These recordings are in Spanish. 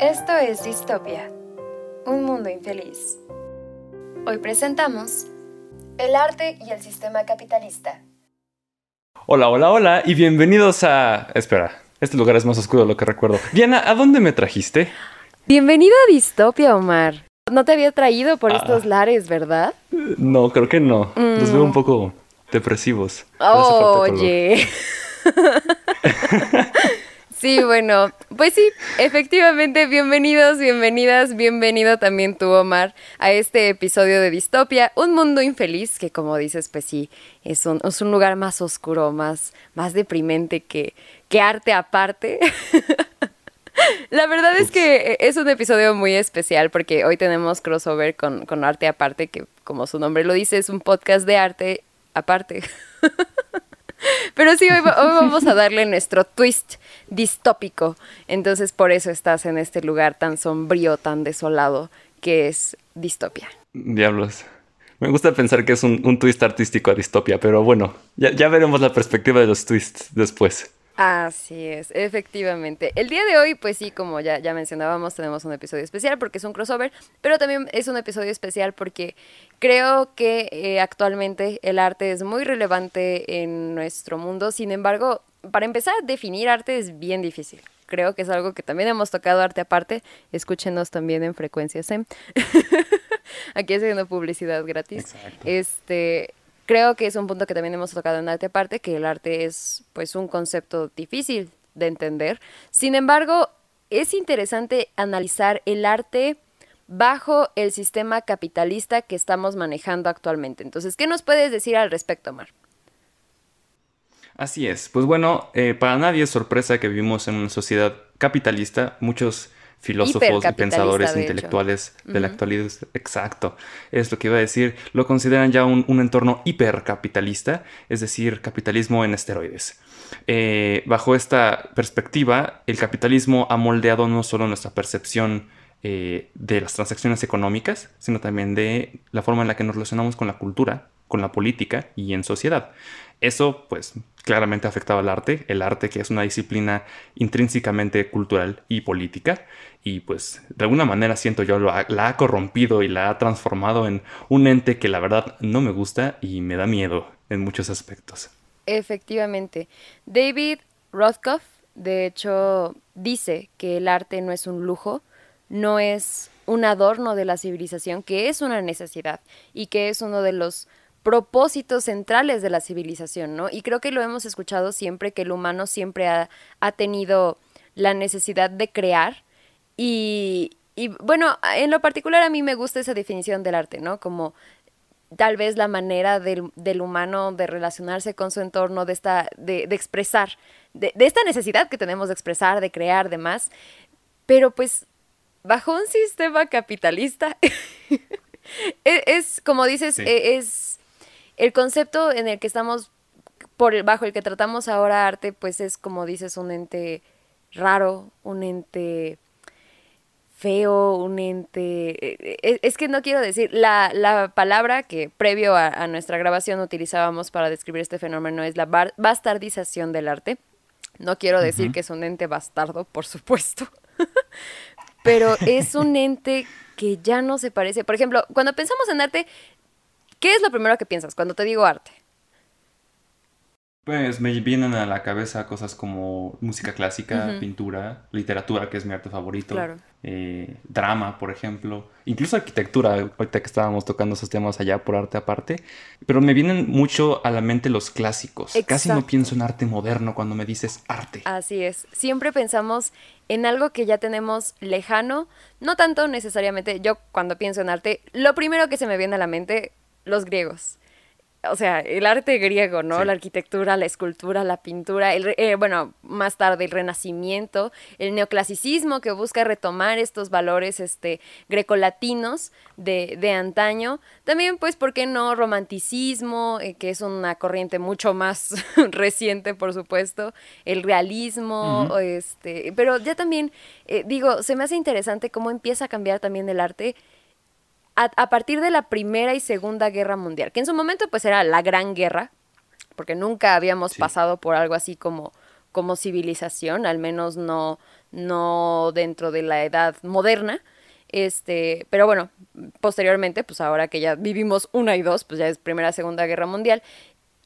Esto es Distopia, un mundo infeliz. Hoy presentamos El arte y el sistema capitalista. Hola, hola, hola y bienvenidos a... Espera, este lugar es más oscuro de lo que recuerdo. Diana, ¿a dónde me trajiste? Bienvenido a Distopia, Omar. No te había traído por Ah. estos lares, ¿verdad? No, creo que no. Los veo un poco depresivos. Oye. sí, bueno, pues sí, efectivamente, bienvenidos, bienvenidas, bienvenido también tú, Omar, a este episodio de Distopia, un mundo infeliz que, como dices, pues sí, es un, es un lugar más oscuro, más, más deprimente que, que arte aparte. La verdad es que es un episodio muy especial porque hoy tenemos crossover con, con Arte Aparte, que como su nombre lo dice, es un podcast de arte aparte. Pero sí, hoy, va- hoy vamos a darle nuestro twist distópico. Entonces por eso estás en este lugar tan sombrío, tan desolado, que es distopia. Diablos. Me gusta pensar que es un, un twist artístico a distopia, pero bueno, ya, ya veremos la perspectiva de los twists después. Así es, efectivamente. El día de hoy, pues sí, como ya, ya mencionábamos, tenemos un episodio especial porque es un crossover, pero también es un episodio especial porque creo que eh, actualmente el arte es muy relevante en nuestro mundo. Sin embargo, para empezar, definir arte es bien difícil. Creo que es algo que también hemos tocado arte aparte. Escúchenos también en Frecuencia SEM. Aquí haciendo publicidad gratis. Exacto. Este, creo que es un punto que también hemos tocado en arte aparte, que el arte es pues un concepto difícil de entender. Sin embargo, es interesante analizar el arte bajo el sistema capitalista que estamos manejando actualmente. Entonces, ¿qué nos puedes decir al respecto, Mar? Así es. Pues bueno, eh, para nadie es sorpresa que vivimos en una sociedad capitalista. Muchos filósofos y pensadores de hecho. intelectuales de la actualidad, exacto, es lo que iba a decir, lo consideran ya un, un entorno hipercapitalista, es decir, capitalismo en esteroides. Eh, bajo esta perspectiva, el capitalismo ha moldeado no solo nuestra percepción eh, de las transacciones económicas, sino también de la forma en la que nos relacionamos con la cultura, con la política y en sociedad. Eso, pues, claramente ha afectado al arte, el arte que es una disciplina intrínsecamente cultural y política, y pues, de alguna manera siento yo, lo ha- la ha corrompido y la ha transformado en un ente que la verdad no me gusta y me da miedo en muchos aspectos. Efectivamente. David Rothkopf, de hecho, dice que el arte no es un lujo, no es un adorno de la civilización, que es una necesidad y que es uno de los propósitos centrales de la civilización, ¿no? Y creo que lo hemos escuchado siempre, que el humano siempre ha, ha tenido la necesidad de crear y, y, bueno, en lo particular a mí me gusta esa definición del arte, ¿no? Como tal vez la manera del, del humano de relacionarse con su entorno, de, esta, de, de expresar, de, de esta necesidad que tenemos de expresar, de crear, demás. Pero pues, bajo un sistema capitalista, es, es, como dices, Sí. e- es el concepto en el que estamos, por el, bajo el que tratamos ahora arte, pues es como dices, un ente raro, un ente feo, un ente... eh, Es, es que no quiero decir, la, la palabra que previo a, a nuestra grabación utilizábamos para describir este fenómeno es la bar- bastardización del arte. No quiero decir que es un ente bastardo, por supuesto, pero es un ente que ya no se parece. Por ejemplo, cuando pensamos en arte, ¿qué es lo primero que piensas cuando te digo arte? Pues me vienen a la cabeza cosas como música clásica, pintura, literatura, que es mi arte favorito, Claro. eh, drama, por ejemplo, incluso arquitectura, ahorita que estábamos tocando esos temas allá por arte aparte, pero me vienen mucho a la mente los clásicos. Casi no Exacto. pienso en arte moderno cuando me dices arte. Así es. Siempre pensamos en algo que ya tenemos lejano, no tanto necesariamente. Yo cuando pienso en arte, lo primero que se me viene a la mente, los griegos. O sea, el arte griego, ¿no? Sí. La arquitectura, la escultura, la pintura, el, eh, bueno, más tarde el renacimiento, el neoclasicismo que busca retomar estos valores este, grecolatinos de, de antaño. También, pues, ¿por qué no? Romanticismo, eh, que es una corriente mucho más reciente, por supuesto, el realismo, este, pero ya también, eh, digo, se me hace interesante cómo empieza a cambiar también el arte a, a partir de la Primera y Segunda Guerra Mundial, que en su momento pues era la Gran Guerra, porque nunca habíamos Sí. pasado por algo así como, como civilización, al menos no, no dentro de la edad moderna. Este, pero bueno, posteriormente, pues ahora que ya vivimos una y dos, pues ya es Primera, Segunda Guerra Mundial.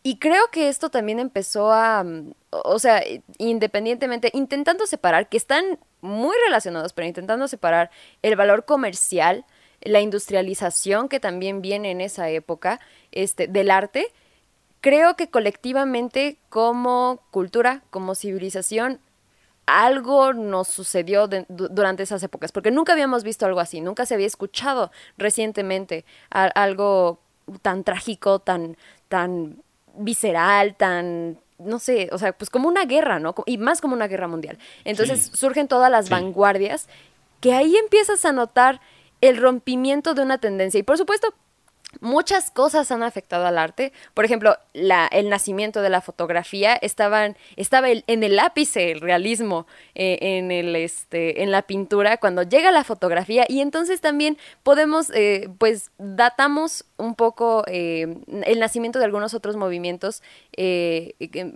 Y creo que esto también empezó a, o sea, independientemente, intentando separar, que están muy relacionados, pero intentando separar el valor comercial, la industrialización que también viene en esa época, este, del arte, creo que colectivamente como cultura, como civilización, algo nos sucedió durante esas épocas, porque nunca habíamos visto algo así, nunca se había escuchado recientemente algo tan trágico, tan, tan visceral, tan no sé, o sea, pues como una guerra, ¿no? Y más como una guerra mundial. Entonces surgen todas las vanguardias que ahí empiezas a notar el rompimiento de una tendencia. Y por supuesto, Muchas cosas han afectado al arte. Por ejemplo, el nacimiento de la fotografía estaban, estaba en el ápice el realismo eh, en, el, este, en la pintura cuando llega la fotografía y entonces también podemos, eh, pues datamos un poco eh, el nacimiento de algunos otros movimientos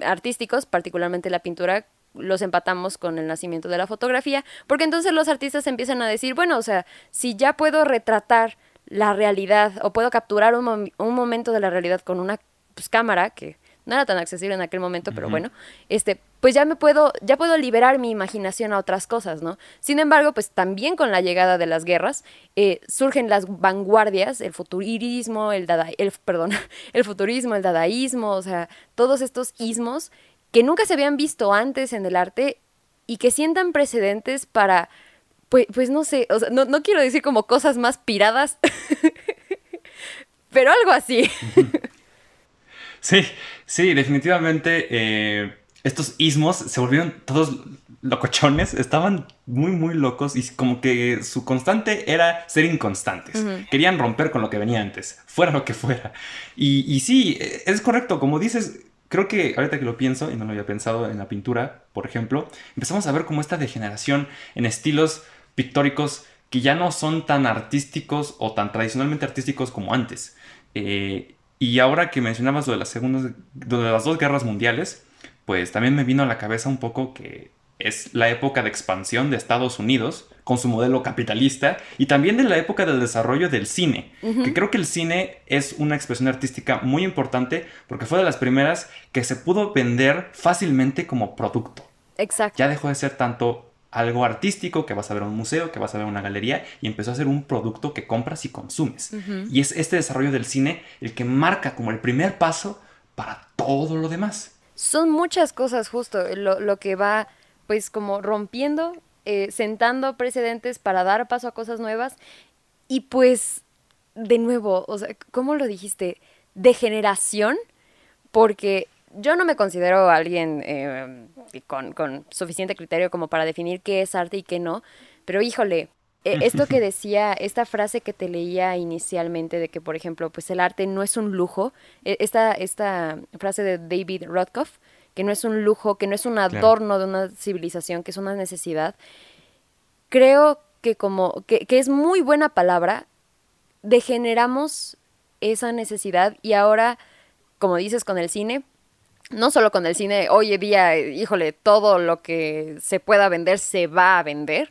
artísticos, particularmente la pintura, los empatamos con el nacimiento de la fotografía, porque entonces los artistas empiezan a decir, bueno, o sea, si ya puedo retratar la realidad o puedo capturar un, un momento de la realidad con una pues, cámara que no era tan accesible en aquel momento, pero bueno, este, pues ya me puedo, ya puedo liberar mi imaginación a otras cosas, ¿no? Sin embargo, pues también con la llegada de las guerras eh, surgen las vanguardias, el futurismo, el dada, el, perdón, el futurismo, el dadaísmo, o sea, todos estos ismos que nunca se habían visto antes en el arte y que sientan precedentes para pues, pues no sé, o sea, no, no quiero decir como cosas más piradas, pero algo así. Sí, sí, definitivamente eh, estos ismos se volvieron todos locochones, estaban muy, muy locos y como que su constante era ser inconstantes. Querían romper con lo que venía antes, fuera lo que fuera. Y, y sí, es correcto, como dices, creo que ahorita que lo pienso, y no lo había pensado en la pintura, por ejemplo, empezamos a ver como esta degeneración en estilos pictóricos que ya no son tan artísticos o tan tradicionalmente artísticos como antes. Eh, y ahora que mencionabas lo de, las segundas, de las dos guerras mundiales, pues también me vino a la cabeza un poco que es la época de expansión de Estados Unidos con su modelo capitalista y también de la época del desarrollo del cine, que creo que el cine es una expresión artística muy importante porque fue de las primeras que se pudo vender fácilmente como producto. Exacto. Ya dejó de ser tanto algo artístico que vas a ver en un museo, que vas a ver en una galería y empezó a ser un producto que compras y consumes. Y es este desarrollo del cine el que marca como el primer paso para todo lo demás. Son muchas cosas justo lo, que va pues como rompiendo, eh, sentando precedentes para dar paso a cosas nuevas y pues de nuevo, o sea, ¿cómo lo dijiste? Degeneración, porque yo no me considero alguien eh, con, suficiente criterio como para definir qué es arte y qué no, pero híjole, e, esto que decía, esta frase que te leía inicialmente de que, por ejemplo, pues el arte no es un lujo, e, esta, esta frase de David Rothkopf, que no es un lujo, que no es un adorno de una civilización, que es una necesidad, creo que como, que, que es muy buena palabra, degeneramos esa necesidad y ahora, como dices con el cine, no solo con el cine, hoy en día, híjole, todo lo que se pueda vender se va a vender.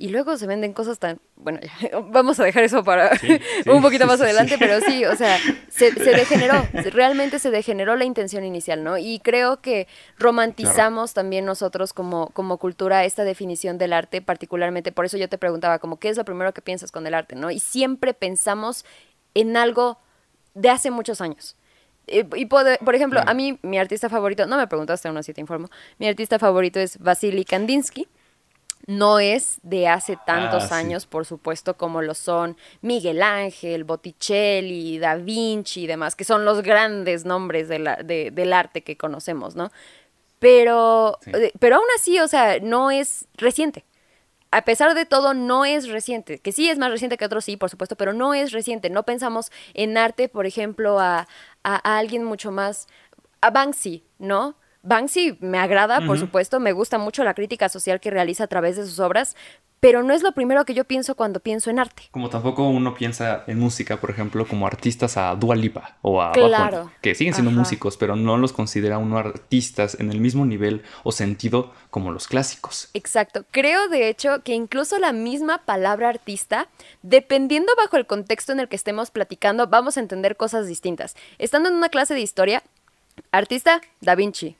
Y luego se venden cosas tan... Bueno, vamos a dejar eso para un poquito más adelante, pero sí, o sea, se, degeneró, realmente se degeneró la intención inicial, ¿no? Y creo que romantizamos también nosotros como, como cultura esta definición del arte, particularmente, por eso yo te preguntaba, como, ¿qué es lo primero que piensas con el arte, ¿no? Y siempre pensamos en algo de hace muchos años. Y, por, ejemplo, a mí, mi artista favorito, no me preguntaste aún así te informo, mi artista favorito es Vasily Kandinsky. No es de hace tantos ah, años, por supuesto, como lo son Miguel Ángel, Botticelli, Da Vinci y demás, que son los grandes nombres de la, del arte que conocemos, ¿no? Pero, eh, pero aún así, o sea, no es reciente a pesar de todo, no es reciente. Que sí es más reciente que otros, sí, por supuesto, pero no es reciente. No pensamos en arte, por ejemplo, a, a, alguien mucho más. a Banksy, ¿no? Banksy me agrada, por supuesto, me gusta mucho la crítica social que realiza a través de sus obras, pero no es lo primero que yo pienso cuando pienso en arte. Como tampoco uno piensa en música, por ejemplo, como artistas a Dua Lipa o a claro. que siguen siendo músicos, pero no los considera uno artistas en el mismo nivel o sentido como los clásicos. Exacto. Creo, de hecho, que incluso la misma palabra artista, dependiendo bajo el contexto en el que estemos platicando, vamos a entender cosas distintas. Estando en una clase de historia, artista, Da Vinci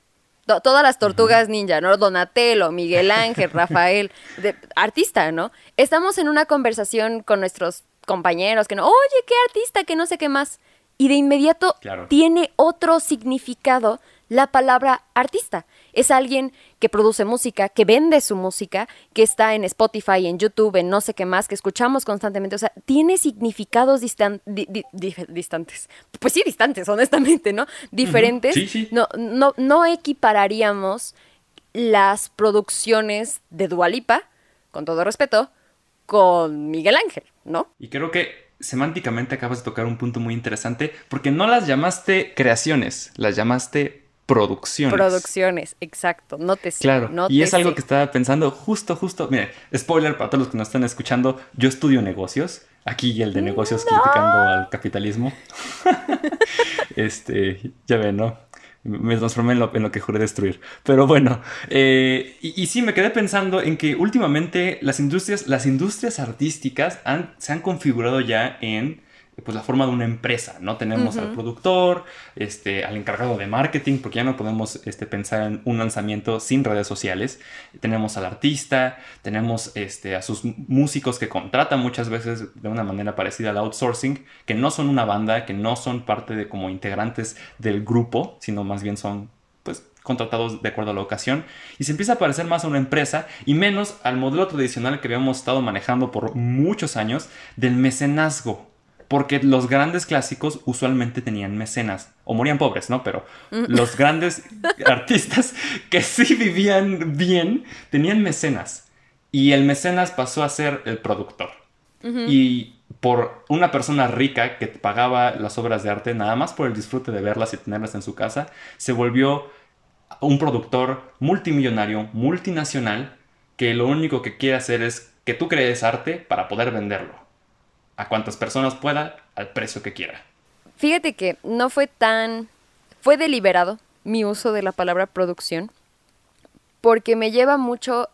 todas las tortugas ninja, ¿no? Donatello, Miguel Ángel, Rafael, de, artista, ¿no? Estamos en una conversación con nuestros compañeros que no, oye, qué artista, que no sé qué más. Y de inmediato tiene otro significado la palabra artista. Es alguien que produce música, que vende su música, que está en Spotify, en YouTube, en no sé qué más, que escuchamos constantemente. O sea, tiene significados distantes. Pues sí, distantes, honestamente, ¿no? Diferentes. No, no, no equipararíamos las producciones de Dualipa, con todo respeto, con Miguel Ángel, ¿no? Y creo que semánticamente acabas de tocar un punto muy interesante porque no las llamaste creaciones, las llamaste producciones. Producciones, exacto. No te Claro. y es algo que estaba pensando justo, justo. Mire, spoiler para todos los que nos están escuchando. Yo estudio negocios. Aquí el de negocios criticando al capitalismo. este, ya ven, ¿no? Me transformé en lo, en lo que juré destruir. Pero bueno, eh, y, y, sí, me quedé pensando en que últimamente las industrias, las industrias artísticas han, se han configurado ya en pues la forma de una empresa, ¿no? Tenemos al productor, este, al encargado de marketing, porque ya no podemos este, pensar en un lanzamiento sin redes sociales. Tenemos al artista, tenemos este, a sus músicos que contratan muchas veces de una manera parecida al outsourcing, que no son una banda, que no son parte de como integrantes del grupo, sino más bien son pues contratados de acuerdo a la ocasión y se empieza a parecer más a una empresa y menos al modelo tradicional que habíamos estado manejando por muchos años del mecenazgo porque los grandes clásicos usualmente tenían mecenas, o morían pobres, ¿no? Pero mm. los grandes artistas que sí vivían bien tenían mecenas. Y el mecenas pasó a ser el productor. Y por una persona rica que pagaba las obras de arte nada más por el disfrute de verlas y tenerlas en su casa, se volvió un productor multimillonario, multinacional, que lo único que quiere hacer es que tú crees arte para poder venderlo a cuantas personas pueda al precio que quiera. Fíjate que no fue tan... fue deliberado mi uso de la palabra producción porque me lleva mucho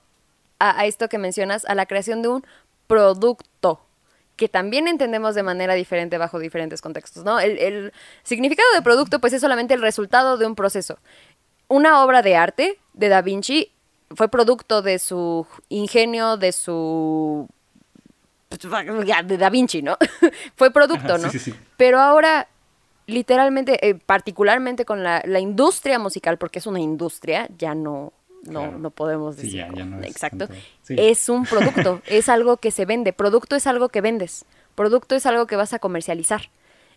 a, esto que mencionas, a la creación de un producto que también entendemos de manera diferente bajo diferentes contextos, ¿no? El, el, significado de producto, pues, es solamente el resultado de un proceso. Una obra de arte de Da Vinci fue producto de su ingenio, de su de Da Vinci, ¿no? Fue producto, ¿no? Pero ahora, literalmente, eh, particularmente con la, industria musical, porque es una industria, ya no, no, no podemos decir. Ya, no es exacto. Es un producto, es algo que se vende. Producto es algo que vendes. Producto es algo que vas a comercializar.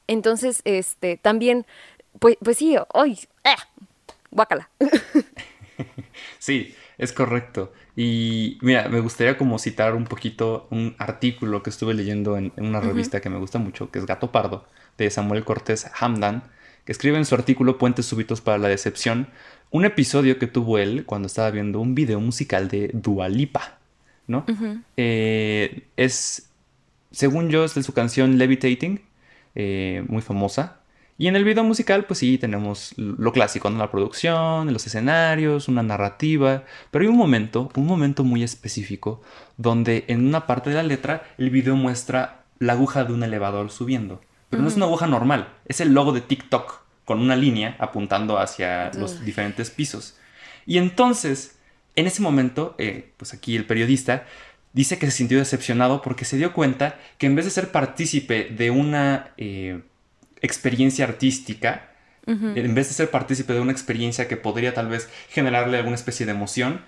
Entonces, este, también, pues, pues sí, hoy, ¡eh! guácala. sí, es correcto. Y mira, me gustaría como citar un poquito un artículo que estuve leyendo en, una revista que me gusta mucho, que es Gato Pardo, de Samuel Cortés Hamdan, que escribe en su artículo Puentes súbitos para la decepción, un episodio que tuvo él cuando estaba viendo un video musical de Dualipa, ¿no? Eh, es, según yo, es de su canción Levitating, eh, muy famosa, y en el video musical, pues sí, tenemos lo clásico, ¿no? La producción, los escenarios, una narrativa, pero hay un momento, un momento muy específico, donde en una parte de la letra el video muestra la aguja de un elevador subiendo. Pero no es una aguja normal, es el logo de TikTok, con una línea apuntando hacia los diferentes pisos. Y entonces, en ese momento, eh, pues aquí el periodista dice que se sintió decepcionado porque se dio cuenta que en vez de ser partícipe de una... Eh, experiencia artística, en vez de ser partícipe de una experiencia que podría tal vez generarle alguna especie de emoción,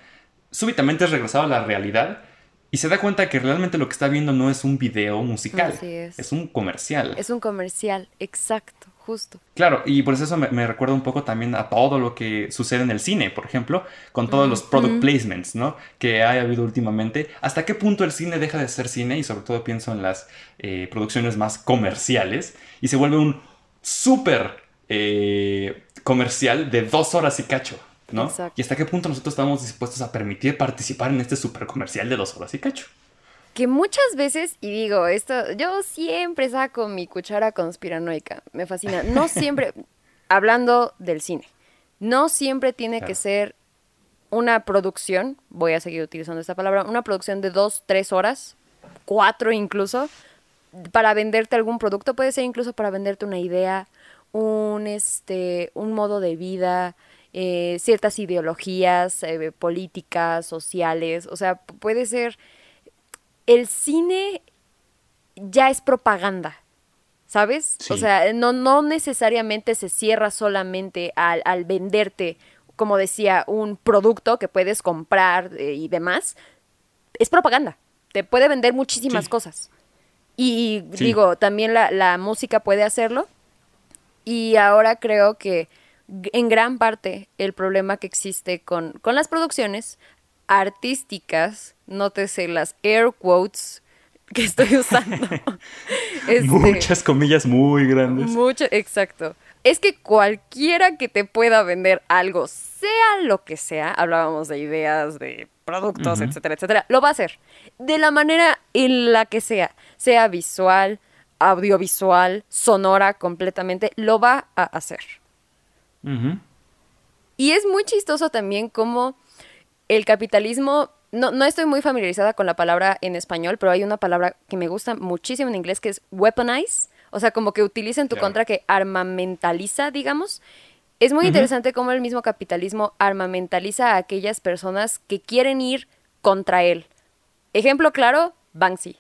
súbitamente es regresado a la realidad y se da cuenta que realmente lo que está viendo no es un video musical, es. un comercial. Es un comercial, exacto, justo. Claro, y por eso me, recuerda un poco también a todo lo que sucede en el cine, por ejemplo, con todos los product placements, ¿no? Que ha habido últimamente. ¿Hasta qué punto el cine deja de ser cine? Y sobre todo pienso en las eh, producciones más comerciales y se vuelve un súper eh, comercial de dos horas y cacho. ¿no? Y hasta qué punto nosotros estamos dispuestos a permitir participar en este súper comercial de dos horas y cacho. Que muchas veces, y digo, esto, yo siempre saco mi cuchara conspiranoica, me fascina, no siempre, hablando del cine, no siempre tiene que ser una producción, voy a seguir utilizando esta palabra, una producción de dos, tres horas, cuatro incluso, para venderte algún producto, puede ser incluso para venderte una idea, un, este, un modo de vida, eh, ciertas ideologías eh, políticas, sociales, o sea, puede ser... El cine ya es propaganda, ¿sabes? O sea, no, no necesariamente se cierra solamente al, al, venderte, como decía, un producto que puedes comprar eh, y demás. Es propaganda. Te puede vender muchísimas cosas. Y digo, también la, la música puede hacerlo. Y ahora creo que en gran parte el problema que existe con, con las producciones artísticas, nótese las air quotes que estoy usando. este, Muchas comillas muy grandes. Mucho, exacto. Es que cualquiera que te pueda vender algo, sea lo que sea, hablábamos de ideas, de productos, etcétera, etcétera, lo va a hacer. De la manera en la que sea, sea visual, audiovisual, sonora completamente, lo va a hacer. Y es muy chistoso también cómo el capitalismo, no, no estoy muy familiarizada con la palabra en español, pero hay una palabra que me gusta muchísimo en inglés que es weaponize, o sea, como que utiliza en tu contra que armamentaliza, digamos. Es muy interesante cómo el mismo capitalismo armamentaliza a aquellas personas que quieren ir contra él. Ejemplo claro, Banksy.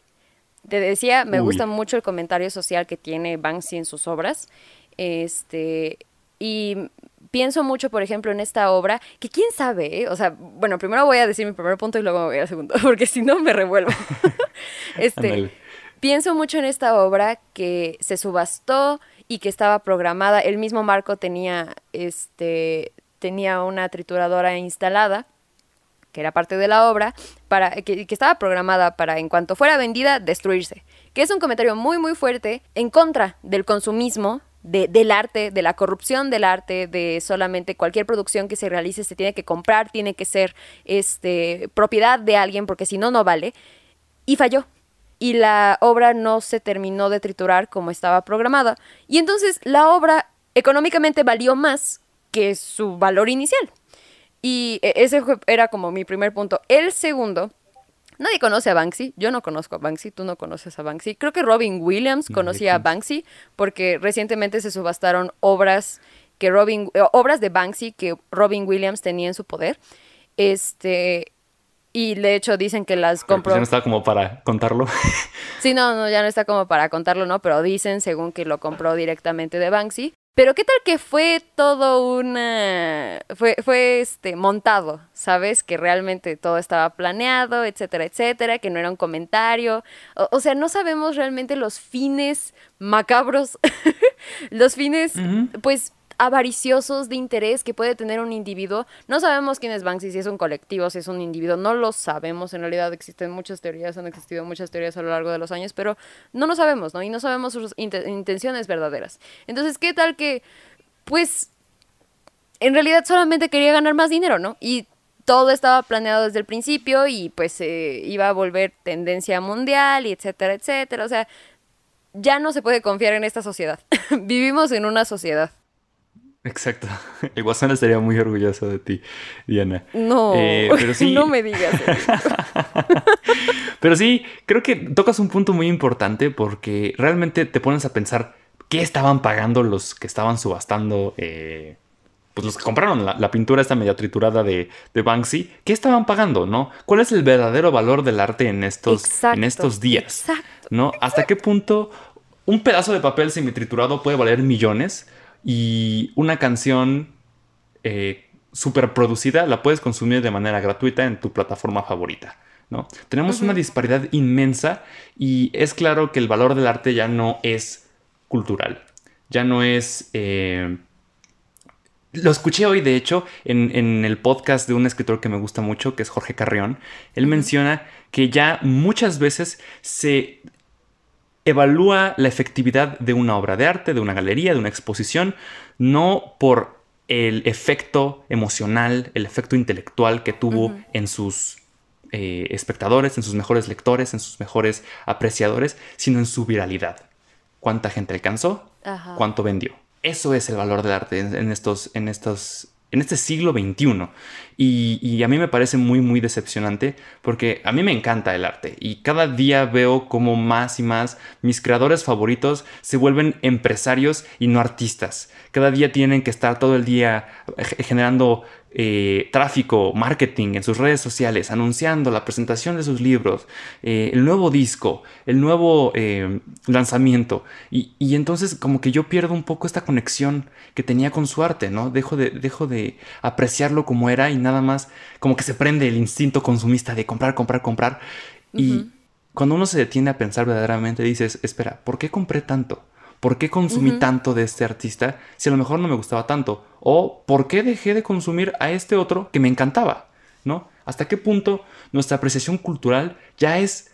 Te decía, me gusta mucho el comentario social que tiene Banksy en sus obras. Este, y pienso mucho, por ejemplo, en esta obra, que quién sabe, ¿eh? o sea, bueno, primero voy a decir mi primer punto y luego voy al segundo, porque si no me revuelvo. este, pienso mucho en esta obra que se subastó y que estaba programada. El mismo Marco tenía, este, tenía una trituradora instalada que era parte de la obra, para, que, que, estaba programada para, en cuanto fuera vendida, destruirse. Que es un comentario muy, muy fuerte en contra del consumismo del arte, de la corrupción del arte, de solamente cualquier producción que se realice se tiene que comprar, tiene que ser este, propiedad de alguien porque si no, no vale. Y falló. Y la obra no se terminó de triturar como estaba programada. Y entonces la obra económicamente valió más que su valor inicial. Y e, ese era como mi primer punto. El segundo Nadie conoce a Banksy. Yo no conozco a Banksy. Tú no conoces a Banksy. Creo que Robin Williams conocía a Banksy porque recientemente se subastaron obras que Robin eh, obras de Banksy que Robin Williams tenía en su poder. Este y de hecho dicen que las compró. Pues ya no está como para contarlo. sí, no, no, ya no está como para contarlo, ¿no? Pero dicen, según que lo compró directamente de Banksy. Pero qué tal que fue todo una fue fue este montado, ¿sabes? Que realmente todo estaba planeado, etcétera, etcétera, que no era un comentario. O, sea, no sabemos realmente los fines macabros, los fines pues avariciosos de interés que puede tener un individuo. No sabemos quién es Banksy, si es un colectivo, si es un individuo, no lo sabemos. En realidad existen muchas teorías, han existido muchas teorías a lo largo de los años, pero no lo sabemos, ¿no? Y no sabemos sus intenciones verdaderas. Entonces, ¿qué tal que, pues, en realidad solamente quería ganar más dinero, ¿no? Y todo estaba planeado desde el principio y pues se iba a volver tendencia mundial y etcétera, etcétera. O sea, ya no se puede confiar en esta sociedad. Vivimos en una sociedad. Exacto. El Guasón estaría muy orgulloso de ti, Diana. No, eh, pero sí... no me digas. pero sí, creo que tocas un punto muy importante porque realmente te pones a pensar qué estaban pagando los que estaban subastando, eh, pues los que compraron la, pintura esta media triturada de, de, Banksy, ¿qué estaban pagando, no? ¿Cuál es el verdadero valor del arte en estos, en estos días? Exacto. ¿No? ¿Hasta qué punto un pedazo de papel semitriturado puede valer millones? Y una canción eh, super producida la puedes consumir de manera gratuita en tu plataforma favorita. ¿no? Tenemos una disparidad inmensa y es claro que el valor del arte ya no es cultural, ya no es... Eh, lo escuché hoy, de hecho, en, en, el podcast de un escritor que me gusta mucho, que es Jorge Carrión. Él menciona que ya muchas veces se evalúa la efectividad de una obra de arte, de una galería, de una exposición, no por el efecto emocional, el efecto intelectual que tuvo en sus eh, espectadores, en sus mejores lectores, en sus mejores apreciadores, sino en su viralidad. ¿Cuánta gente alcanzó? ¿Cuánto vendió? Eso es el valor del arte en, estos, en estos en este siglo XXI. Y, a mí me parece muy, muy decepcionante porque a mí me encanta el arte y cada día veo como más y más mis creadores favoritos se vuelven empresarios y no artistas. Cada día tienen que estar todo el día generando eh, tráfico, marketing en sus redes sociales, anunciando la presentación de sus libros, eh, el nuevo disco, el nuevo eh, lanzamiento. Y, entonces como que yo pierdo un poco esta conexión que tenía con su arte, ¿no? Dejo de, dejo de apreciarlo como era y nada más como que se prende el instinto consumista de comprar, comprar, comprar. Y cuando uno se detiene a pensar verdaderamente, dices, espera, ¿por qué compré tanto? ¿Por qué consumí tanto de este artista si a lo mejor no me gustaba tanto? ¿O por qué dejé de consumir a este otro que me encantaba? ¿No? ¿Hasta qué punto nuestra apreciación cultural ya es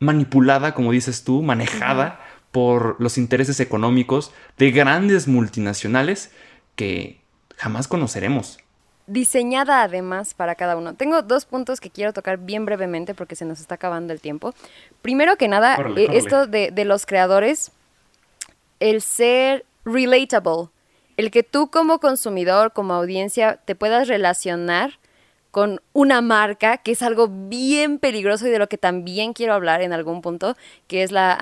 manipulada, como dices tú, manejada por los intereses económicos de grandes multinacionales que jamás conoceremos? diseñada además para cada uno. Tengo dos puntos que quiero tocar bien brevemente porque se nos está acabando el tiempo. Primero que nada, eh, esto de, de, los creadores el ser relatable, el que tú como consumidor, como audiencia, te puedas relacionar con una marca, que es algo bien peligroso y de lo que también quiero hablar en algún punto, que es la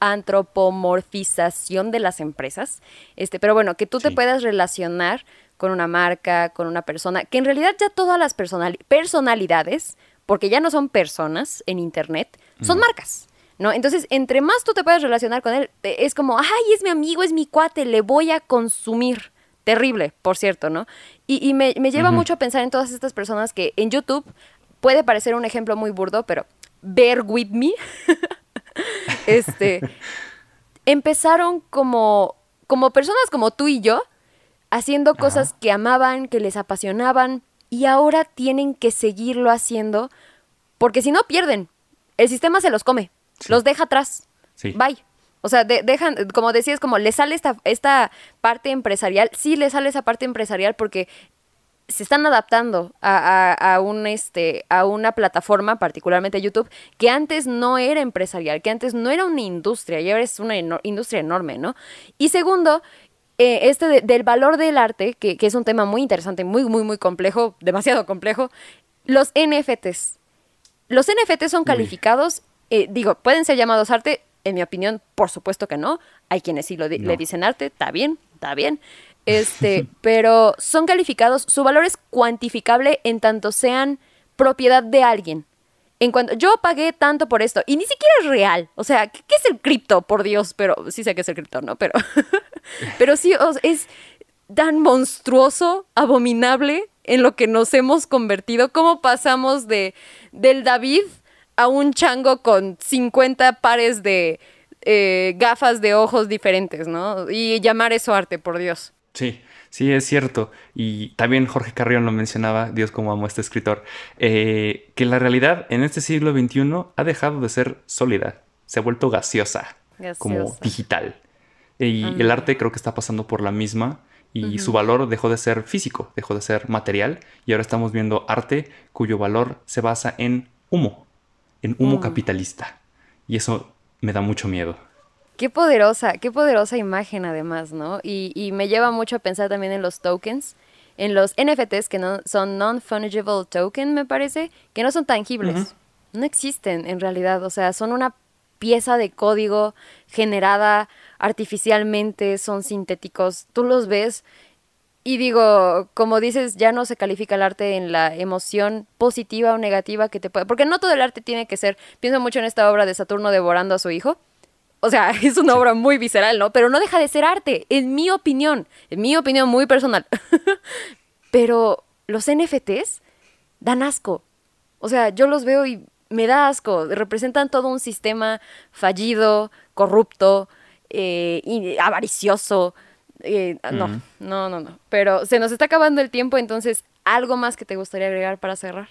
antropomorfización de las empresas. Este, pero bueno, que tú te puedas relacionar con una marca, con una persona, que en realidad ya todas las personalidades, porque ya no son personas en Internet, son marcas. ¿No? Entonces, entre más tú te puedes relacionar con él, es como, ay, es mi amigo, es mi cuate, le voy a consumir. Terrible, por cierto, ¿no? Y, me, lleva mucho a pensar en todas estas personas que en YouTube puede parecer un ejemplo muy burdo, pero bear with me. este, empezaron como, como personas como tú y yo, haciendo cosas que amaban, que les apasionaban, y ahora tienen que seguirlo haciendo, porque si no pierden. El sistema se los come. Los deja atrás. Bye. O sea, dejan, como decías, como le sale esta, esta parte empresarial, sí le sale esa parte empresarial porque se están adaptando a, un, este, a una plataforma, particularmente YouTube, que antes no era empresarial, que antes no era una industria, y ahora es una industria enorme, ¿no? Y segundo, eh, este del valor del arte, que, que, es un tema muy interesante, muy, muy, muy complejo, demasiado complejo, los NFTs. Los NFTs son calificados eh, digo, ¿pueden ser llamados arte? En mi opinión, por supuesto que no. Hay quienes sí lo le dicen arte, está bien, está bien. Este, pero son calificados, su valor es cuantificable en tanto sean propiedad de alguien. En cuanto yo pagué tanto por esto y ni siquiera es real. O sea, ¿qué, es el cripto? Por Dios, pero sí sé que es el cripto, ¿no? Pero, pero sí es tan monstruoso, abominable en lo que nos hemos convertido. ¿Cómo pasamos de del David a un chango con 50 pares de eh, gafas de ojos diferentes, ¿no? Y llamar eso arte, por Dios. Sí, sí, es cierto. Y también Jorge Carrión lo mencionaba, Dios como amo a este escritor, eh, que la realidad en este siglo XXI ha dejado de ser sólida, se ha vuelto gaseosa, como digital. Y el arte creo que está pasando por la misma y su valor dejó de ser físico, dejó de ser material y ahora estamos viendo arte cuyo valor se basa en humo, en humo mm. capitalista. Y eso me da mucho miedo. Qué poderosa, qué poderosa imagen además, ¿no? Y, me lleva mucho a pensar también en los tokens, en los NFTs que no, son non-fungible token, me parece, que no son tangibles. No existen en realidad, o sea, son una pieza de código generada artificialmente, son sintéticos, tú los ves y digo, como dices, ya no se califica el arte en la emoción positiva o negativa que te puede... Porque no todo el arte tiene que ser... Pienso mucho en esta obra de Saturno devorando a su hijo. O sea, es una obra muy visceral, ¿no? Pero no deja de ser arte, en mi opinión. En mi opinión muy personal. Pero los NFTs dan asco. O sea, yo los veo y me da asco. Representan todo un sistema fallido, corrupto, eh, avaricioso eh, no, no, no, no. Pero se nos está acabando el tiempo, entonces, ¿algo más que te gustaría agregar para cerrar?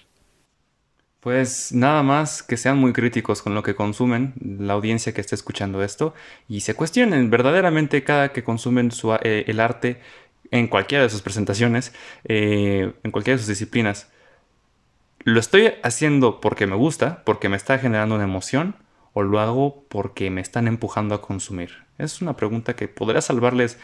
Pues nada más que sean muy críticos con lo que consumen, la audiencia que esté escuchando esto, y se cuestionen verdaderamente cada que consumen eh, el arte en cualquiera de sus presentaciones, eh, en cualquiera de sus disciplinas. ¿lo estoy haciendo porque me gusta, porque me está generando una emoción? ¿O lo hago porque me están empujando a consumir? Es una pregunta que podría salvarles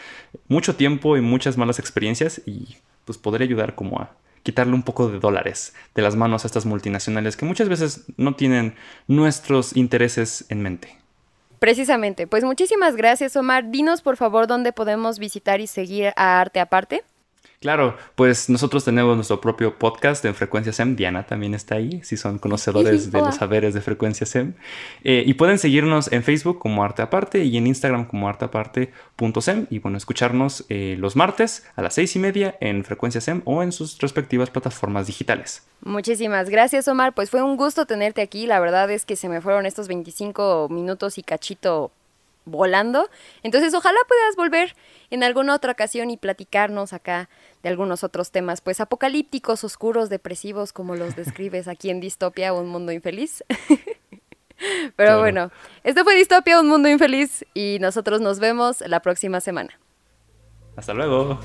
mucho tiempo y muchas malas experiencias y pues podría ayudar como a quitarle un poco de dólares de las manos a estas multinacionales que muchas veces no tienen nuestros intereses en mente. Precisamente, pues muchísimas gracias Omar. Dinos por favor dónde podemos visitar y seguir a Arte Aparte. Claro, pues nosotros tenemos nuestro propio podcast en Frecuencia SEM. Diana también está ahí, si son conocedores de los saberes de Frecuencia SEM. Eh, y pueden seguirnos en Facebook como Arte Aparte y en Instagram como arteaparte.sem. Y bueno, escucharnos eh, los martes a las seis y media en Frecuencia SEM o en sus respectivas plataformas digitales. Muchísimas gracias, Omar. Pues fue un gusto tenerte aquí. La verdad es que se me fueron estos 25 minutos y cachito volando. Entonces, ojalá puedas volver en alguna otra ocasión y platicarnos acá de algunos otros temas, pues apocalípticos, oscuros, depresivos, como los describes aquí en Distopia, un mundo infeliz. Pero bueno, esto fue Distopia, un mundo infeliz y nosotros nos vemos la próxima semana. Hasta luego.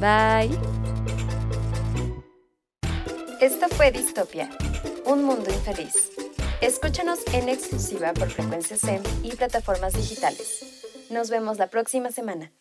Bye. Esto fue Distopia, un mundo infeliz. Escúchanos en exclusiva por Frecuencia SEM y plataformas digitales. Nos vemos la próxima semana.